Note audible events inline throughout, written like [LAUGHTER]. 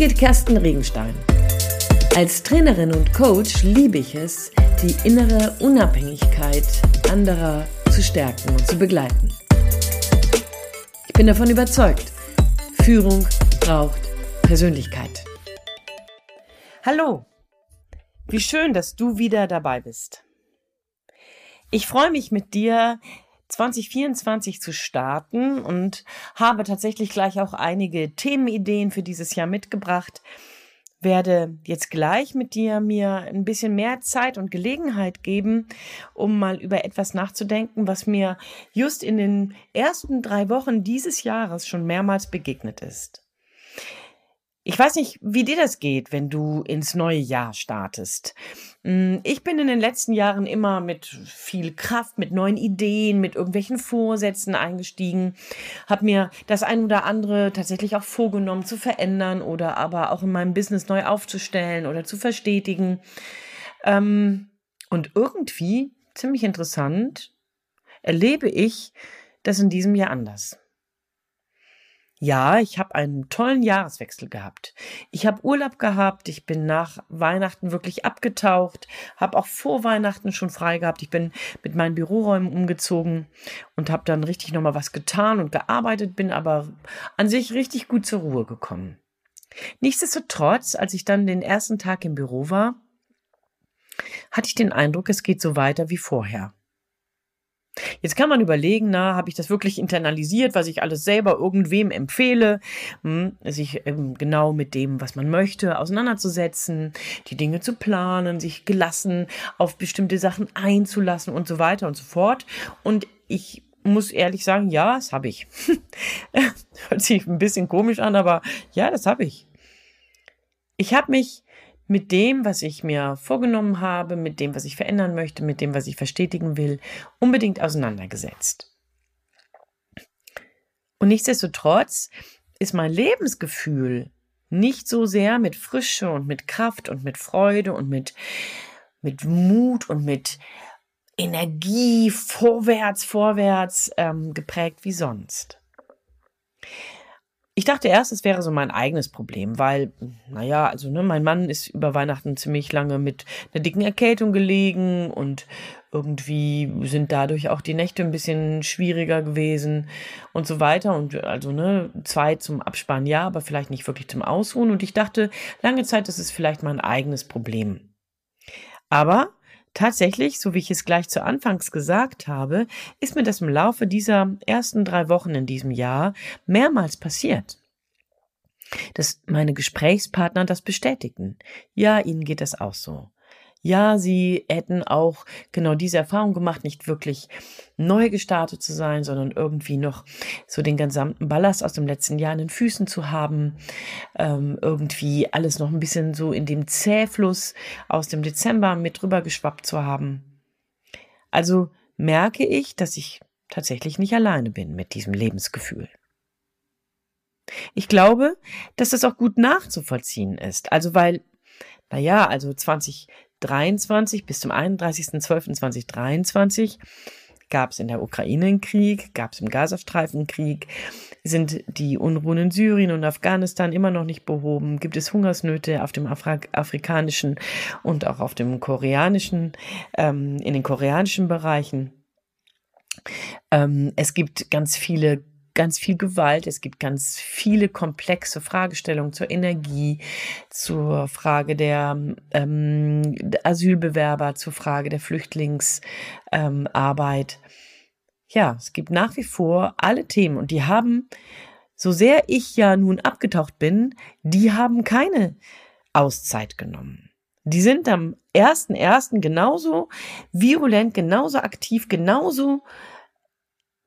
Birgit Kersten Regenstein. Als Trainerin und Coach liebe ich es, die innere Unabhängigkeit anderer zu stärken und zu begleiten. Ich bin davon überzeugt, Führung braucht Persönlichkeit. Hallo, wie schön, dass du wieder dabei bist. Ich freue mich mit dir 2024 zu starten und habe tatsächlich gleich auch einige Themenideen für dieses Jahr mitgebracht. Werde jetzt gleich mit dir mir ein bisschen mehr Zeit und Gelegenheit geben, um mal über etwas nachzudenken, was mir just in den ersten drei Wochen dieses Jahres schon mehrmals begegnet ist. Ich weiß nicht, wie dir das geht, wenn du ins neue Jahr startest. Hm, ich bin in den letzten Jahren immer mit viel Kraft, mit neuen Ideen, mit irgendwelchen Vorsätzen eingestiegen, habe mir das ein oder andere tatsächlich auch vorgenommen zu verändern oder aber auch in meinem Business neu aufzustellen oder zu verstetigen. Ähm, und irgendwie, ziemlich interessant, erlebe ich das in diesem Jahr anders. Ja, ich habe einen tollen Jahreswechsel gehabt. Ich habe Urlaub gehabt, ich bin nach Weihnachten wirklich abgetaucht, habe auch vor Weihnachten schon frei gehabt. Ich bin mit meinen Büroräumen umgezogen und habe dann richtig nochmal was getan und gearbeitet, bin aber an sich richtig gut zur Ruhe gekommen. Nichtsdestotrotz, als ich dann den ersten Tag im Büro war, hatte ich den Eindruck, es geht so weiter wie vorher. Jetzt kann man überlegen, na, habe ich das wirklich internalisiert, was ich alles selber irgendwem empfehle, hm, sich ähm, genau mit dem, was man möchte, auseinanderzusetzen, die Dinge zu planen, sich gelassen auf bestimmte Sachen einzulassen und so weiter und so fort. Und ich muss ehrlich sagen, ja, das habe ich. [LAUGHS] Hört sich ein bisschen komisch an, aber ja, das habe ich. Ich habe mich mit dem, was ich mir vorgenommen habe, mit dem, was ich verändern möchte, mit dem, was ich verstetigen will, unbedingt auseinandergesetzt. Und nichtsdestotrotz ist mein Lebensgefühl nicht so sehr mit Frische und mit Kraft und mit Freude und mit, mit Mut und mit Energie vorwärts, vorwärts ähm, geprägt wie sonst. Ich dachte erst, es wäre so mein eigenes Problem, weil, naja, also ne, mein Mann ist über Weihnachten ziemlich lange mit einer dicken Erkältung gelegen und irgendwie sind dadurch auch die Nächte ein bisschen schwieriger gewesen und so weiter. Und also, ne, Zeit zum Absparen ja, aber vielleicht nicht wirklich zum Ausruhen. Und ich dachte lange Zeit, das ist vielleicht mein eigenes Problem. Aber Tatsächlich, so wie ich es gleich zu Anfangs gesagt habe, ist mir das im Laufe dieser ersten drei Wochen in diesem Jahr mehrmals passiert. Dass meine Gesprächspartner das bestätigten. Ja, ihnen geht das auch so ja, sie hätten auch genau diese Erfahrung gemacht, nicht wirklich neu gestartet zu sein, sondern irgendwie noch so den gesamten Ballast aus dem letzten Jahr in den Füßen zu haben, ähm, irgendwie alles noch ein bisschen so in dem Zähfluss aus dem Dezember mit drüber geschwappt zu haben. Also merke ich, dass ich tatsächlich nicht alleine bin mit diesem Lebensgefühl. Ich glaube, dass das auch gut nachzuvollziehen ist. Also weil, naja, also 20, 23 bis zum 31.12.2023 gab es in der Ukraine einen Krieg, gab es im Gazastreifen Krieg, sind die Unruhen in Syrien und Afghanistan immer noch nicht behoben, gibt es Hungersnöte auf dem Afra afrikanischen und auch auf dem koreanischen, ähm, in den koreanischen Bereichen. Ähm, es gibt ganz viele ganz viel Gewalt, es gibt ganz viele komplexe Fragestellungen zur Energie, zur Frage der ähm, Asylbewerber, zur Frage der Flüchtlingsarbeit. Ähm, ja, es gibt nach wie vor alle Themen und die haben, so sehr ich ja nun abgetaucht bin, die haben keine Auszeit genommen. Die sind am 1.1. genauso virulent, genauso aktiv, genauso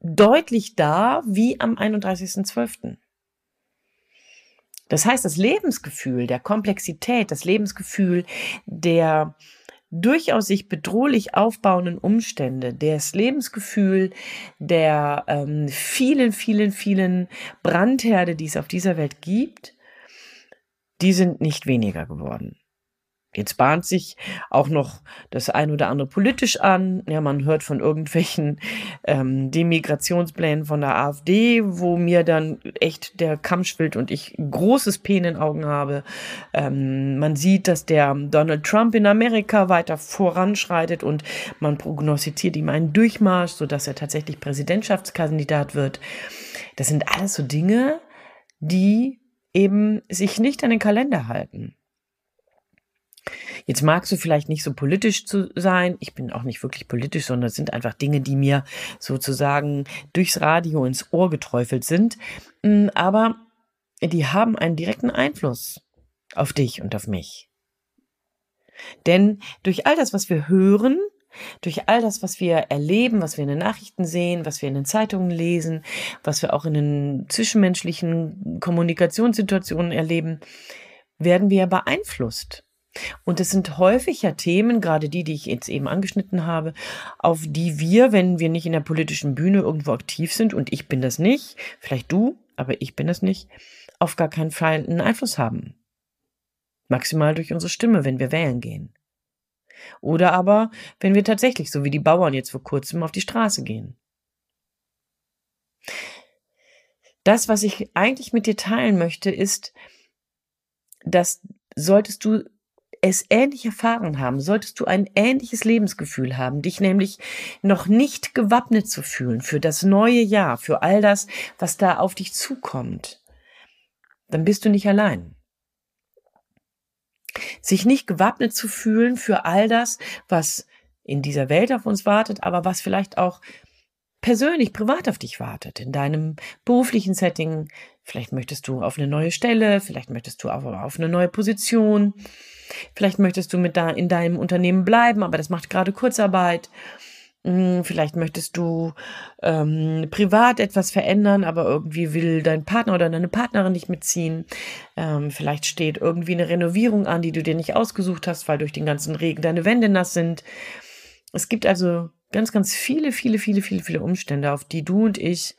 deutlich da wie am 31.12. Das heißt, das Lebensgefühl der Komplexität, das Lebensgefühl der durchaus sich bedrohlich aufbauenden Umstände, das Lebensgefühl der ähm, vielen, vielen, vielen Brandherde, die es auf dieser Welt gibt, die sind nicht weniger geworden. Jetzt bahnt sich auch noch das ein oder andere politisch an. Ja, man hört von irgendwelchen ähm, Demigrationsplänen von der AfD, wo mir dann echt der Kamm schwillt und ich großes P in den Augen habe. Ähm, man sieht, dass der Donald Trump in Amerika weiter voranschreitet und man prognostiziert ihm einen Durchmarsch, sodass er tatsächlich Präsidentschaftskandidat wird. Das sind alles so Dinge, die eben sich nicht an den Kalender halten. Jetzt magst du vielleicht nicht so politisch zu sein. Ich bin auch nicht wirklich politisch, sondern es sind einfach Dinge, die mir sozusagen durchs Radio ins Ohr geträufelt sind. Mm, aber die haben einen direkten Einfluss auf dich und auf mich. Denn durch all das, was wir hören, durch all das, was wir erleben, was wir in den Nachrichten sehen, was wir in den Zeitungen lesen, was wir auch in den zwischenmenschlichen Kommunikationssituationen erleben, werden wir beeinflusst. Und es sind häufig ja Themen, gerade die, die ich jetzt eben angeschnitten habe, auf die wir, wenn wir nicht in der politischen Bühne irgendwo aktiv sind, und ich bin das nicht, vielleicht du, aber ich bin das nicht, auf gar keinen Fall einen Einfluss haben. Maximal durch unsere Stimme, wenn wir wählen gehen. Oder aber, wenn wir tatsächlich, so wie die Bauern jetzt vor kurzem, auf die Straße gehen. Das, was ich eigentlich mit dir teilen möchte, ist, dass solltest du es ähnlich erfahren haben, solltest du ein ähnliches Lebensgefühl haben, dich nämlich noch nicht gewappnet zu fühlen für das neue Jahr, für all das, was da auf dich zukommt, dann bist du nicht allein. Sich nicht gewappnet zu fühlen für all das, was in dieser Welt auf uns wartet, aber was vielleicht auch persönlich, privat auf dich wartet, in deinem beruflichen Setting. Vielleicht möchtest du auf eine neue Stelle, vielleicht möchtest du auf, auf eine neue Position, Vielleicht möchtest du mit da in deinem Unternehmen bleiben, aber das macht gerade Kurzarbeit. Hm, vielleicht möchtest du ähm, privat etwas verändern, aber irgendwie will dein Partner oder deine Partnerin nicht mitziehen. Ähm, vielleicht steht irgendwie eine Renovierung an, die du dir nicht ausgesucht hast, weil durch den ganzen Regen deine Wände nass sind. Es gibt also ganz, ganz viele, viele, viele, viele, viele Umstände, auf die du und ich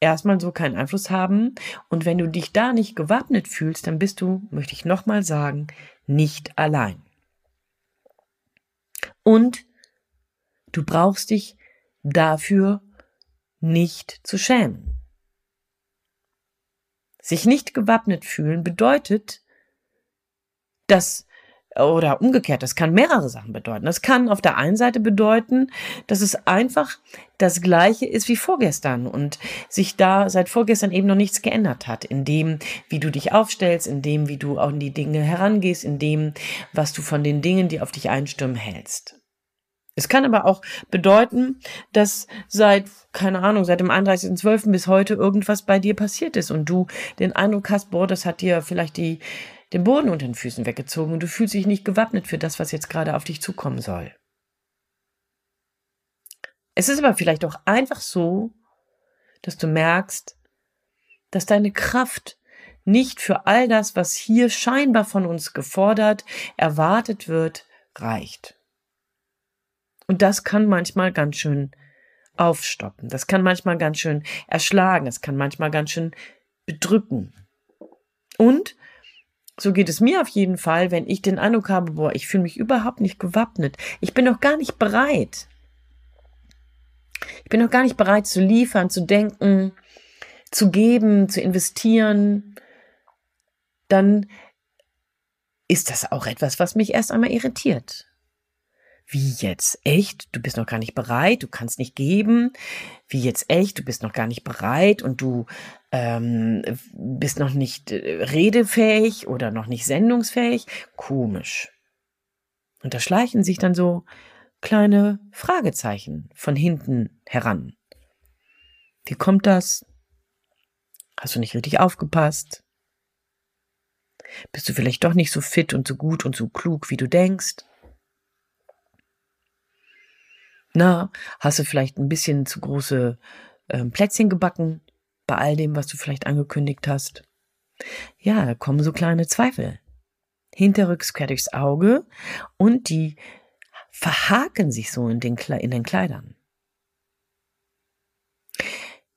erstmal so keinen Einfluss haben. Und wenn du dich da nicht gewappnet fühlst, dann bist du, möchte ich nochmal sagen, nicht allein. Und du brauchst dich dafür nicht zu schämen. Sich nicht gewappnet fühlen bedeutet, dass oder umgekehrt, das kann mehrere Sachen bedeuten. Das kann auf der einen Seite bedeuten, dass es einfach das gleiche ist wie vorgestern und sich da seit vorgestern eben noch nichts geändert hat, in dem, wie du dich aufstellst, in dem, wie du an die Dinge herangehst, in dem, was du von den Dingen, die auf dich einstürmen, hältst. Es kann aber auch bedeuten, dass seit, keine Ahnung, seit dem 31.12. bis heute irgendwas bei dir passiert ist und du den Eindruck hast, boah, das hat dir vielleicht die, den Boden unter den Füßen weggezogen und du fühlst dich nicht gewappnet für das, was jetzt gerade auf dich zukommen soll. Es ist aber vielleicht auch einfach so, dass du merkst, dass deine Kraft nicht für all das, was hier scheinbar von uns gefordert, erwartet wird, reicht. Und das kann manchmal ganz schön aufstoppen. Das kann manchmal ganz schön erschlagen. Das kann manchmal ganz schön bedrücken. Und so geht es mir auf jeden Fall, wenn ich den Eindruck habe, boah, ich fühle mich überhaupt nicht gewappnet. Ich bin noch gar nicht bereit. Ich bin noch gar nicht bereit zu liefern, zu denken, zu geben, zu investieren. Dann ist das auch etwas, was mich erst einmal irritiert. Wie jetzt? Echt? Du bist noch gar nicht bereit, du kannst nicht geben. Wie jetzt echt? Du bist noch gar nicht bereit und du ähm, bist noch nicht äh, redefähig oder noch nicht sendungsfähig. Komisch. Und da schleichen sich dann so kleine Fragezeichen von hinten heran. Wie kommt das? Hast du nicht richtig aufgepasst? Bist du vielleicht doch nicht so fit und so gut und so klug, wie du denkst? Na, hast du vielleicht ein bisschen zu große äh, Plätzchen gebacken bei all dem, was du vielleicht angekündigt hast? Ja, da kommen so kleine Zweifel. Hinterrücks quer durchs Auge und die verhaken sich so in den, in den Kleidern.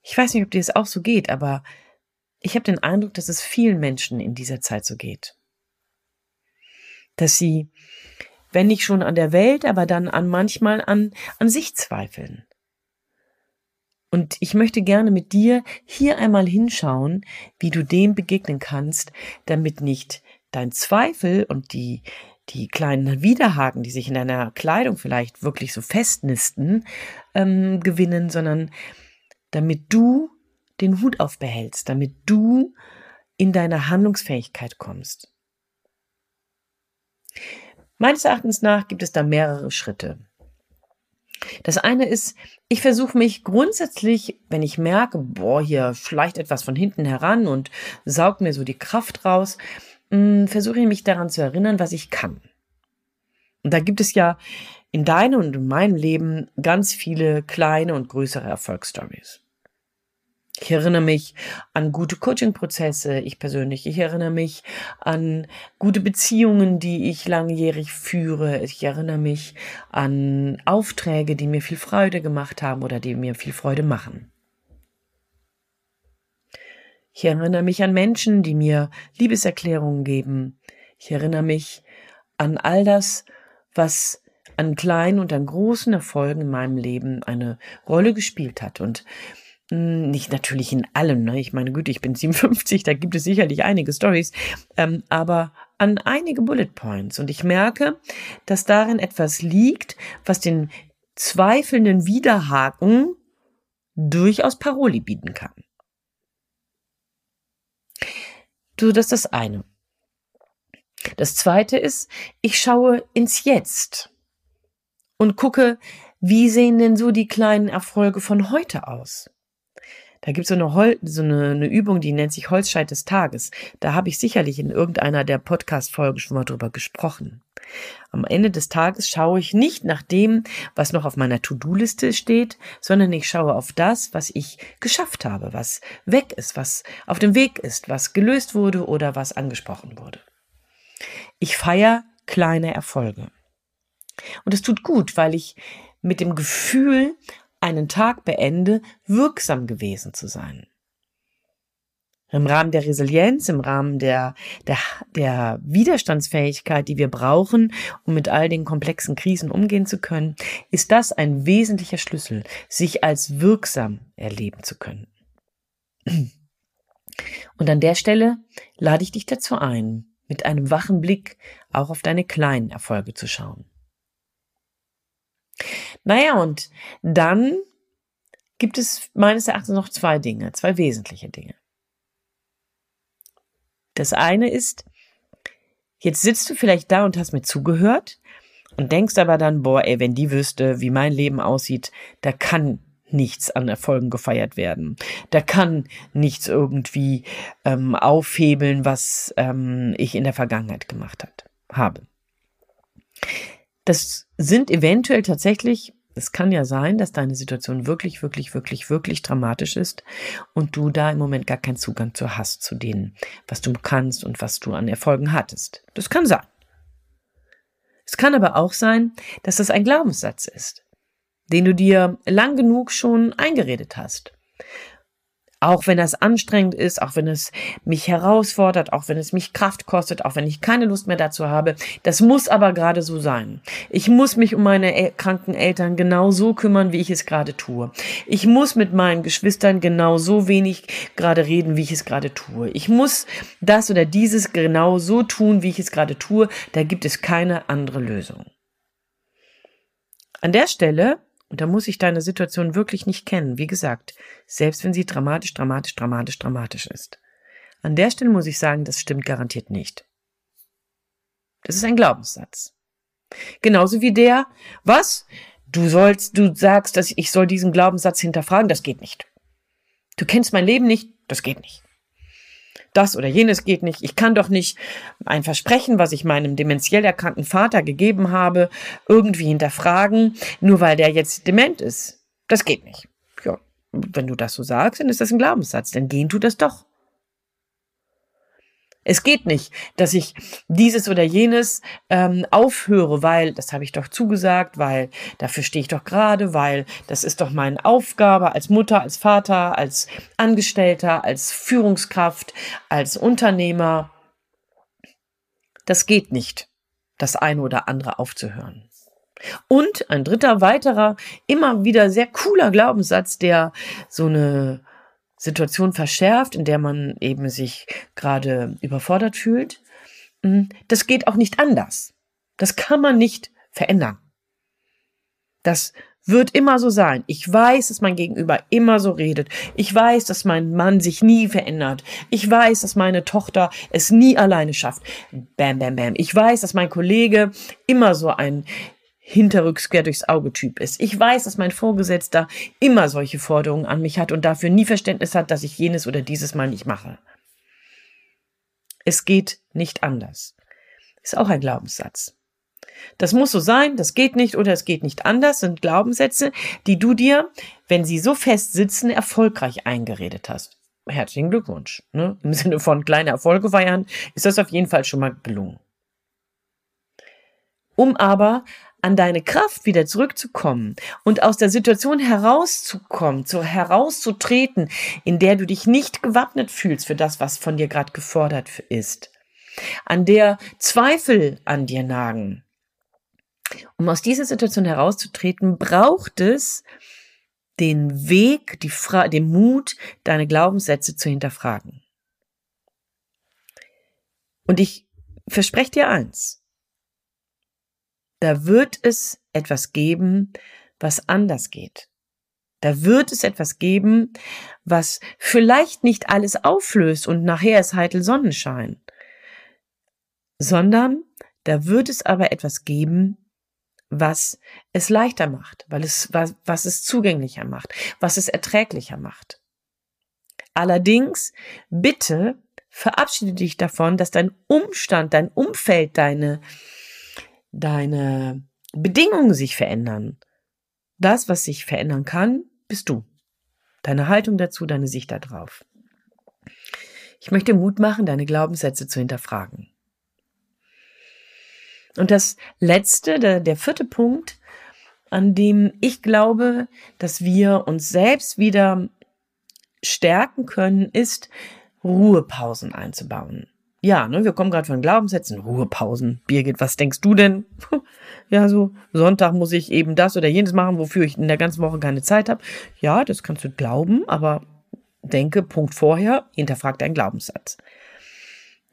Ich weiß nicht, ob dir es auch so geht, aber ich habe den Eindruck, dass es vielen Menschen in dieser Zeit so geht. dass sie, wenn nicht schon an der Welt, aber dann an manchmal an, an sich zweifeln. Und ich möchte gerne mit dir hier einmal hinschauen, wie du dem begegnen kannst, damit nicht dein Zweifel und die, die kleinen Widerhaken, die sich in deiner Kleidung vielleicht wirklich so festnisten, ähm, gewinnen, sondern damit du den Hut aufbehältst, damit du in deine Handlungsfähigkeit kommst. Meines Erachtens nach gibt es da mehrere Schritte. Das eine ist, ich versuche mich grundsätzlich, wenn ich merke, boah, hier schleicht etwas von hinten heran und saugt mir so die Kraft raus, hm, versuche ich mich daran zu erinnern, was ich kann. Und da gibt es ja in deinem und in meinem Leben ganz viele kleine und größere Erfolgsstories. Ich erinnere mich an gute Coaching-Prozesse, ich persönlich. Ich erinnere mich an gute Beziehungen, die ich langjährig führe. Ich erinnere mich an Aufträge, die mir viel Freude gemacht haben oder die mir viel Freude machen. Ich erinnere mich an Menschen, die mir Liebeserklärungen geben. Ich erinnere mich an all das, was an kleinen und an großen Erfolgen in meinem Leben eine Rolle gespielt hat. Und nicht natürlich in allem, ne? Ich meine Güte, ich bin 57, da gibt es sicherlich einige Stories, ähm, aber an einige Bullet Points. Und ich merke, dass darin etwas liegt, was den zweifelnden Widerhaken durchaus Paroli bieten kann. Du, das ist das eine. Das zweite ist, ich schaue ins Jetzt und gucke, wie sehen denn so die kleinen Erfolge von heute aus? Da gibt es so, eine, Hol so eine, eine Übung, die nennt sich Holzscheit des Tages. Da habe ich sicherlich in irgendeiner der Podcast-Folgen schon mal drüber gesprochen. Am Ende des Tages schaue ich nicht nach dem, was noch auf meiner To-Do-Liste steht, sondern ich schaue auf das, was ich geschafft habe, was weg ist, was auf dem Weg ist, was gelöst wurde oder was angesprochen wurde. Ich feiere kleine Erfolge. Und es tut gut, weil ich mit dem Gefühl einen Tag beende, wirksam gewesen zu sein. Im Rahmen der Resilienz, im Rahmen der, der, der Widerstandsfähigkeit, die wir brauchen, um mit all den komplexen Krisen umgehen zu können, ist das ein wesentlicher Schlüssel, sich als wirksam erleben zu können. Und an der Stelle lade ich dich dazu ein, mit einem wachen Blick auch auf deine kleinen Erfolge zu schauen. Naja, und dann gibt es meines Erachtens noch zwei Dinge, zwei wesentliche Dinge. Das eine ist, jetzt sitzt du vielleicht da und hast mir zugehört und denkst aber dann, boah, ey, wenn die wüsste, wie mein Leben aussieht, da kann nichts an Erfolgen gefeiert werden. Da kann nichts irgendwie ähm, aufhebeln, was ähm, ich in der Vergangenheit gemacht hat, habe. Das sind eventuell tatsächlich, es kann ja sein, dass deine Situation wirklich, wirklich, wirklich, wirklich dramatisch ist und du da im Moment gar keinen Zugang zu hast, zu denen, was du kannst und was du an Erfolgen hattest. Das kann sein. Es kann aber auch sein, dass das ein Glaubenssatz ist, den du dir lang genug schon eingeredet hast. Auch wenn das anstrengend ist, auch wenn es mich herausfordert, auch wenn es mich Kraft kostet, auch wenn ich keine Lust mehr dazu habe. Das muss aber gerade so sein. Ich muss mich um meine kranken Eltern genau so kümmern, wie ich es gerade tue. Ich muss mit meinen Geschwistern genau so wenig gerade reden, wie ich es gerade tue. Ich muss das oder dieses genau so tun, wie ich es gerade tue. Da gibt es keine andere Lösung. An der Stelle und da muss ich deine Situation wirklich nicht kennen. Wie gesagt, selbst wenn sie dramatisch, dramatisch, dramatisch, dramatisch ist. An der Stelle muss ich sagen, das stimmt garantiert nicht. Das ist ein Glaubenssatz. Genauso wie der, was? Du sollst, du sagst, dass ich soll diesen Glaubenssatz hinterfragen, das geht nicht. Du kennst mein Leben nicht, das geht nicht das oder jenes geht nicht. Ich kann doch nicht ein Versprechen, was ich meinem dementiell erkannten Vater gegeben habe, irgendwie hinterfragen, nur weil der jetzt dement ist. Das geht nicht. Ja, wenn du das so sagst, dann ist das ein Glaubenssatz, denn gehen tut das doch. Es geht nicht, dass ich dieses oder jenes ähm, aufhöre, weil das habe ich doch zugesagt, weil dafür stehe ich doch gerade, weil das ist doch meine Aufgabe als Mutter, als Vater, als Angestellter, als Führungskraft, als Unternehmer. Das geht nicht. das eine oder andere aufzuhören. Und ein dritter weiterer, immer wieder sehr cooler Glaubenssatz, der so eine Situation verschärft, in der man eben sich gerade überfordert fühlt. Hm, das geht auch nicht anders. Das kann man nicht verändern. Das wird immer so sein. Ich weiß, dass mein Gegenüber immer so redet. Ich weiß, dass mein Mann sich nie verändert. Ich weiß, dass meine Tochter es nie alleine schafft. Bam, bam, bam. Ich weiß, dass mein Kollege immer so ein hinterrücks quer durchs Auge Typ ist. Ich weiß, dass mein Vorgesetzter immer solche Forderungen an mich hat und dafür nie Verständnis hat, dass ich jenes oder dieses Mal nicht mache. Es geht nicht anders. Ist auch ein Glaubenssatz. Das muss so sein, das geht nicht oder es geht nicht anders, sind Glaubenssätze, die du dir, wenn sie so fest sitzen, erfolgreich eingeredet hast. Herzlichen Glückwunsch. Ne? Im Sinne von kleine Erfolge feiern ist das auf jeden Fall schon mal gelungen. Um aber an deine Kraft wieder zurückzukommen und aus der Situation herauszukommen, zu, herauszutreten, in der du dich nicht gewappnet fühlst für das, was von dir gerade gefordert ist, an der Zweifel an dir nagen. Um aus dieser Situation herauszutreten, braucht es den Weg, die Fra den Mut, deine Glaubenssätze zu hinterfragen. Und ich verspreche dir eins, da wird es etwas geben, was anders geht. Da wird es etwas geben, was vielleicht nicht alles auflöst und nachher ist heitel Sonnenschein, sondern da wird es aber etwas geben, was es leichter macht, weil es, was, was es zugänglicher macht, was es erträglicher macht. Allerdings, bitte verabschiede dich davon, dass dein Umstand, dein Umfeld, deine, deine Bedingungen sich verändern. Das, was sich verändern kann, bist du. Deine Haltung dazu, deine Sicht darauf. Ich möchte Mut machen, deine Glaubenssätze zu hinterfragen. Und das letzte, der, der vierte Punkt, an dem ich glaube, dass wir uns selbst wieder stärken können, ist, Ruhepausen einzubauen ja, ne, wir kommen gerade von Glaubenssätzen, Ruhepausen. Birgit, was denkst du denn? [LAUGHS] ja, so Sonntag muss ich eben das oder jenes machen, wofür ich in der ganzen Woche keine Zeit habe. Ja, das kannst du glauben, aber denke, Punkt vorher, hinterfrag deinen Glaubenssatz.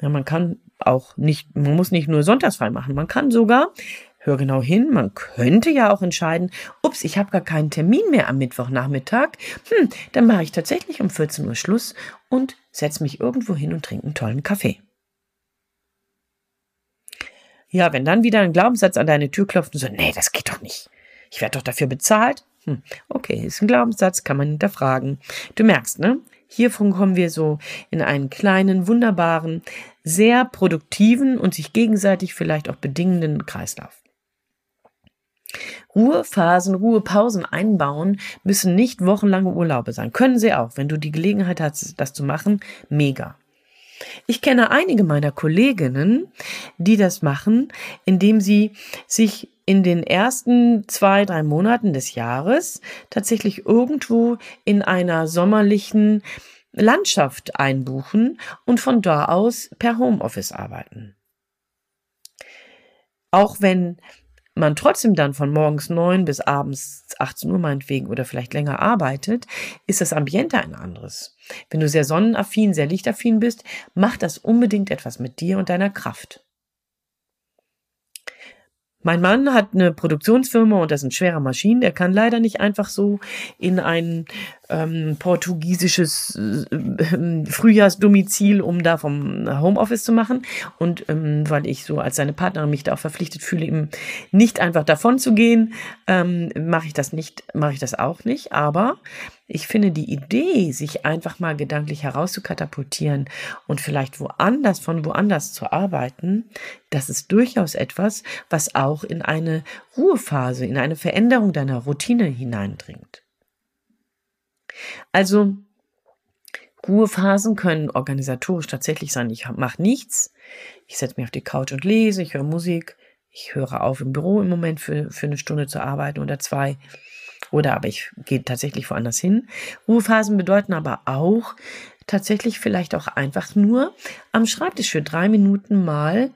Ja, man kann auch nicht, man muss nicht nur sonntagsfrei machen, man kann sogar, hör genau hin, man könnte ja auch entscheiden, ups, ich habe gar keinen Termin mehr am Mittwochnachmittag, hm, dann mache ich tatsächlich um 14 Uhr Schluss und setze mich irgendwo hin und trinke einen tollen Kaffee. Ja, wenn dann wieder ein Glaubenssatz an deine Tür klopft und so, nee, das geht doch nicht. Ich werde doch dafür bezahlt. Hm, okay, ist ein Glaubenssatz, kann man hinterfragen. Du merkst, ne? Hiervon kommen wir so in einen kleinen, wunderbaren, sehr produktiven und sich gegenseitig vielleicht auch bedingenden Kreislauf. Ruhephasen, Ruhepausen einbauen müssen nicht wochenlange Urlaube sein. Können sie auch. Wenn du die Gelegenheit hast, das zu machen, mega. Ich kenne einige meiner Kolleginnen, die das machen, indem sie sich in den ersten zwei, drei Monaten des Jahres tatsächlich irgendwo in einer sommerlichen Landschaft einbuchen und von da aus per Homeoffice arbeiten. Auch wenn man trotzdem dann von morgens neun bis abends 18 Uhr meinetwegen oder vielleicht länger arbeitet, ist das Ambiente ein anderes. Wenn du sehr sonnenaffin, sehr lichtaffin bist, macht das unbedingt etwas mit dir und deiner Kraft. Mein Mann hat eine Produktionsfirma und das sind schwere Maschinen. Der kann leider nicht einfach so in ein ähm, portugiesisches äh, Frühjahrsdomizil, um da vom Homeoffice zu machen. Und ähm, weil ich so als seine Partnerin mich da auch verpflichtet fühle, ihm nicht einfach davon zu gehen, ähm, mache ich das nicht, mache ich das auch nicht. Aber ich finde die Idee, sich einfach mal gedanklich herauszukatapultieren und vielleicht woanders von woanders zu arbeiten, das ist durchaus etwas, was auch in eine Ruhephase, in eine Veränderung deiner Routine hineindringt. Also Ruhephasen können organisatorisch tatsächlich sein. Ich mache nichts. Ich setze mich auf die Couch und lese, ich höre Musik. Ich höre auf im Büro im Moment für, für eine Stunde zu arbeiten oder zwei. Oder aber ich gehe tatsächlich woanders hin. Ruhephasen bedeuten aber auch tatsächlich vielleicht auch einfach nur am Schreibtisch für drei Minuten mal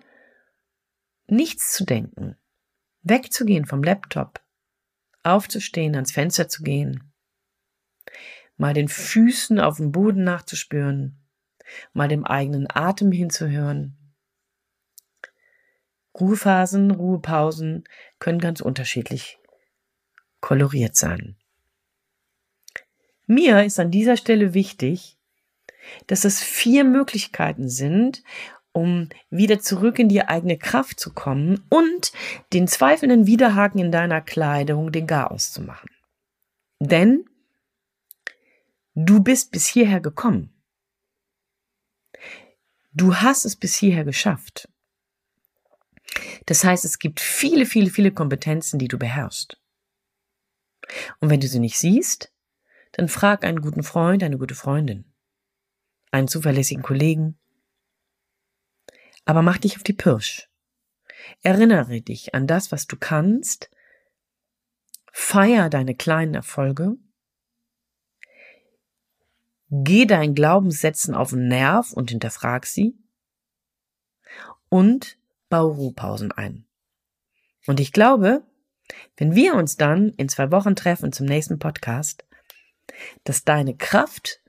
nichts zu denken, wegzugehen vom Laptop, aufzustehen, ans Fenster zu gehen, mal den Füßen auf dem Boden nachzuspüren, mal dem eigenen Atem hinzuhören. Ruhephasen, Ruhepausen können ganz unterschiedlich koloriert sein. Mir ist an dieser Stelle wichtig, dass es vier Möglichkeiten sind, um wieder zurück in die eigene Kraft zu kommen und den zweifelnden Widerhaken in deiner Kleidung den Garaus zu machen. Denn du bist bis hierher gekommen. Du hast es bis hierher geschafft. Das heißt, es gibt viele, viele, viele Kompetenzen, die du beherrschst. Und wenn du sie nicht siehst, dann frag einen guten Freund, eine gute Freundin, einen zuverlässigen Kollegen. Aber mach dich auf die Pirsch. Erinnere dich an das, was du kannst. Feier deine kleinen Erfolge. Geh deinen Glaubenssätzen auf den Nerv und hinterfrag sie. Und bau Ruhepausen ein. Und ich glaube, wenn wir uns dann in zwei Wochen treffen zum nächsten Podcast, dass deine Kraft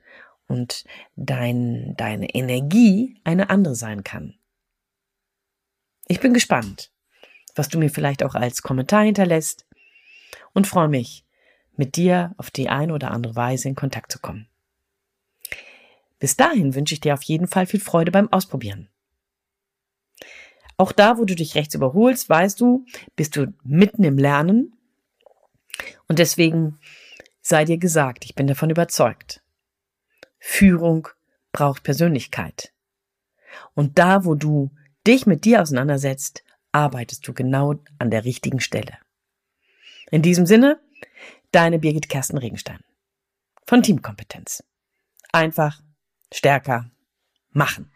und dein, deine Energie eine andere sein kann. Ich bin gespannt, was du mir vielleicht auch als Kommentar hinterlässt und freue mich, mit dir auf die eine oder andere Weise in Kontakt zu kommen. Bis dahin wünsche ich dir auf jeden Fall viel Freude beim Ausprobieren. Auch da, wo du dich rechts überholst, weißt du, bist du mitten im Lernen. Und deswegen sei dir gesagt, ich bin davon überzeugt. Führung braucht Persönlichkeit. Und da, wo du dich mit dir auseinandersetzt, arbeitest du genau an der richtigen Stelle. In diesem Sinne, deine Birgit Kersten Regenstein von Teamkompetenz. Einfach, stärker, machen.